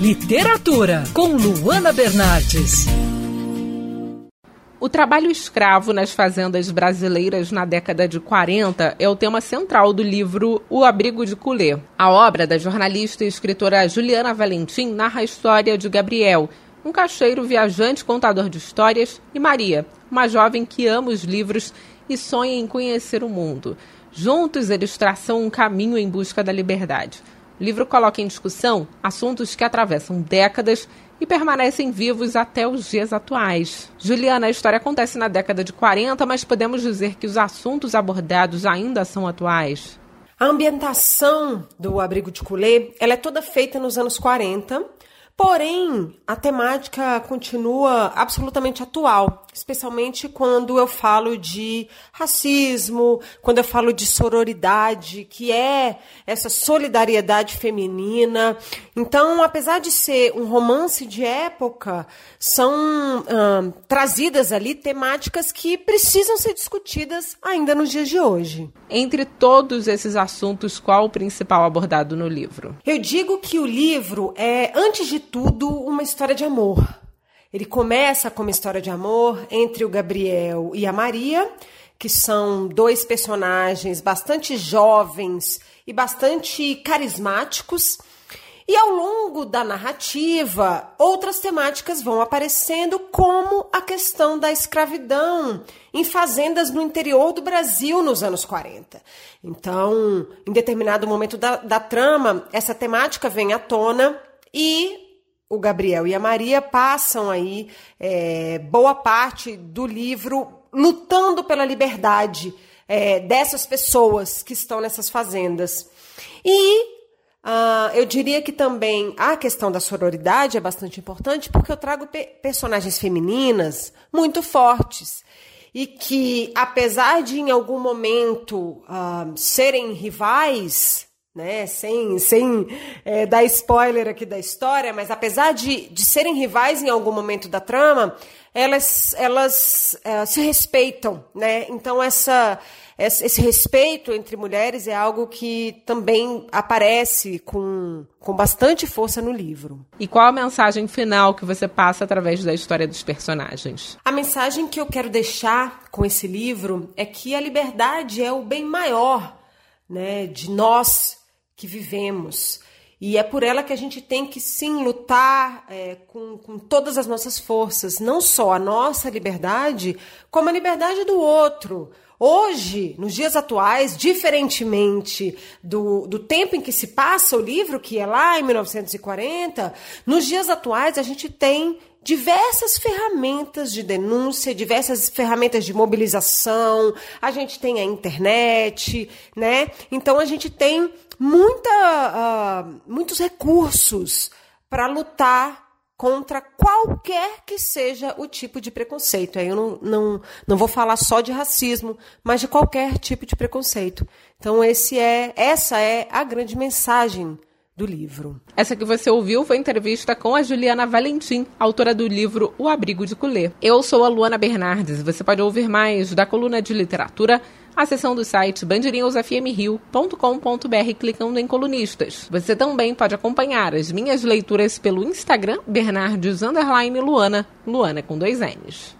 Literatura, com Luana Bernardes. O trabalho escravo nas fazendas brasileiras na década de 40 é o tema central do livro O Abrigo de Culê. A obra da jornalista e escritora Juliana Valentim narra a história de Gabriel, um caixeiro viajante contador de histórias, e Maria, uma jovem que ama os livros e sonha em conhecer o mundo. Juntos, eles traçam um caminho em busca da liberdade. O livro coloca em discussão assuntos que atravessam décadas e permanecem vivos até os dias atuais. Juliana, a história acontece na década de 40, mas podemos dizer que os assuntos abordados ainda são atuais. A ambientação do abrigo de Culê, ela é toda feita nos anos 40 Porém, a temática continua absolutamente atual, especialmente quando eu falo de racismo, quando eu falo de sororidade, que é essa solidariedade feminina. Então, apesar de ser um romance de época, são hum, trazidas ali temáticas que precisam ser discutidas ainda nos dias de hoje. Entre todos esses assuntos, qual o principal abordado no livro? Eu digo que o livro é, antes de tudo, uma história de amor. Ele começa com uma história de amor entre o Gabriel e a Maria, que são dois personagens bastante jovens e bastante carismáticos. E ao longo da narrativa, outras temáticas vão aparecendo, como a questão da escravidão em fazendas no interior do Brasil nos anos 40. Então, em determinado momento da, da trama, essa temática vem à tona e o Gabriel e a Maria passam aí é, boa parte do livro lutando pela liberdade é, dessas pessoas que estão nessas fazendas. E uh, eu diria que também a questão da sororidade é bastante importante porque eu trago pe personagens femininas muito fortes e que, apesar de em algum momento uh, serem rivais, né? Sem, sem é, dar spoiler aqui da história, mas apesar de, de serem rivais em algum momento da trama, elas, elas é, se respeitam, né? Então essa, esse respeito entre mulheres é algo que também aparece com, com bastante força no livro. E qual a mensagem final que você passa através da história dos personagens? A mensagem que eu quero deixar com esse livro é que a liberdade é o bem maior né, de nós que vivemos. E é por ela que a gente tem que sim lutar é, com, com todas as nossas forças, não só a nossa liberdade, como a liberdade do outro. Hoje, nos dias atuais, diferentemente do, do tempo em que se passa o livro, que é lá em 1940, nos dias atuais a gente tem diversas ferramentas de denúncia, diversas ferramentas de mobilização, a gente tem a internet, né? Então a gente tem muita, uh, muitos recursos para lutar contra qualquer que seja o tipo de preconceito. Aí eu não, não, não vou falar só de racismo, mas de qualquer tipo de preconceito. Então esse é, essa é a grande mensagem do livro. Essa que você ouviu foi entrevista com a Juliana Valentim, autora do livro O Abrigo de Culê. Eu sou a Luana Bernardes. Você pode ouvir mais da coluna de literatura acessando o site bandnewsfmrio.com.br clicando em colunistas. Você também pode acompanhar as minhas leituras pelo Instagram Bernardes Luana, Luana com dois N's.